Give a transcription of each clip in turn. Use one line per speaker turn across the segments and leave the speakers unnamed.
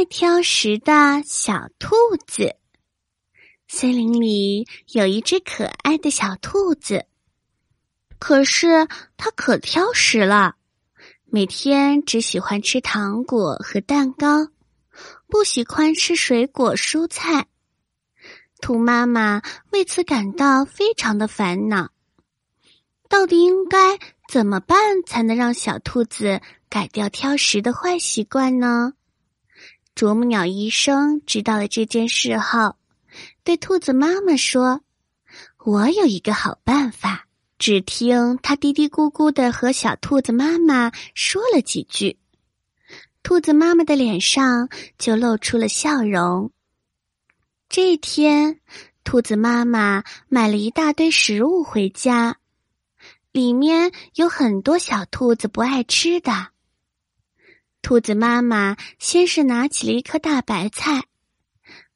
爱挑食的小兔子。森林里有一只可爱的小兔子，可是它可挑食了，每天只喜欢吃糖果和蛋糕，不喜欢吃水果蔬菜。兔妈妈为此感到非常的烦恼。到底应该怎么办才能让小兔子改掉挑食的坏习惯呢？啄木鸟医生知道了这件事后，对兔子妈妈说：“我有一个好办法。”只听他嘀嘀咕咕的和小兔子妈妈说了几句，兔子妈妈的脸上就露出了笑容。这天，兔子妈妈买了一大堆食物回家，里面有很多小兔子不爱吃的。兔子妈妈先是拿起了一颗大白菜，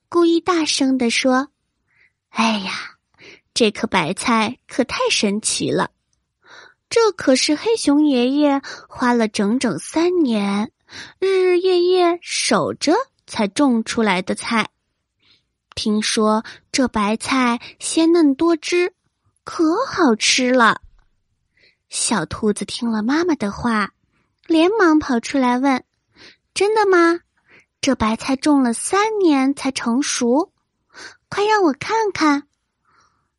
故意大声地说：“哎呀，这颗白菜可太神奇了！这可是黑熊爷爷花了整整三年，日日夜夜守着才种出来的菜。听说这白菜鲜嫩多汁，可好吃了。”小兔子听了妈妈的话。连忙跑出来问：“真的吗？这白菜种了三年才成熟，快让我看看！”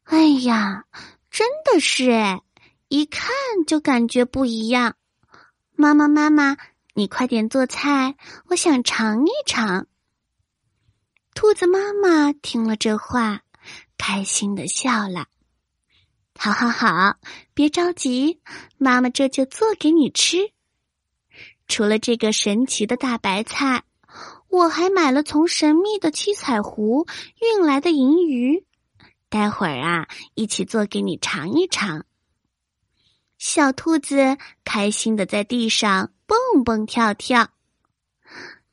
哎呀，真的是哎，一看就感觉不一样。妈妈，妈妈，你快点做菜，我想尝一尝。兔子妈妈听了这话，开心的笑了。好好好，别着急，妈妈这就做给你吃。除了这个神奇的大白菜，我还买了从神秘的七彩湖运来的银鱼，待会儿啊，一起做给你尝一尝。小兔子开心的在地上蹦蹦跳跳。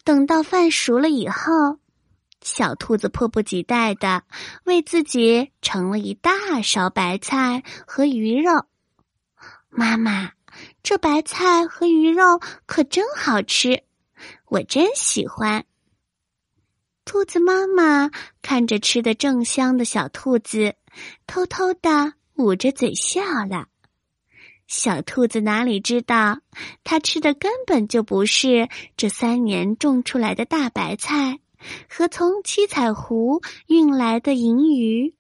等到饭熟了以后，小兔子迫不及待的为自己盛了一大勺白菜和鱼肉。妈妈。这白菜和鱼肉可真好吃，我真喜欢。兔子妈妈看着吃的正香的小兔子，偷偷的捂着嘴笑了。小兔子哪里知道，它吃的根本就不是这三年种出来的大白菜和从七彩湖运来的银鱼，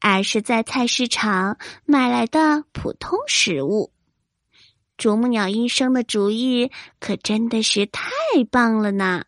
而是在菜市场买来的普通食物。啄木鸟医生的主意可真的是太棒了呢！